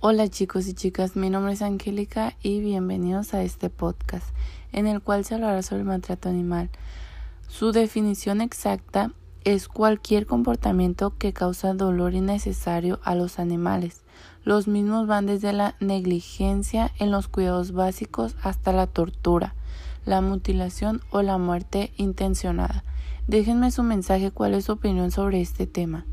Hola chicos y chicas, mi nombre es Angélica y bienvenidos a este podcast en el cual se hablará sobre el maltrato animal. Su definición exacta es cualquier comportamiento que causa dolor innecesario a los animales. Los mismos van desde la negligencia en los cuidados básicos hasta la tortura, la mutilación o la muerte intencionada. Déjenme su mensaje cuál es su opinión sobre este tema.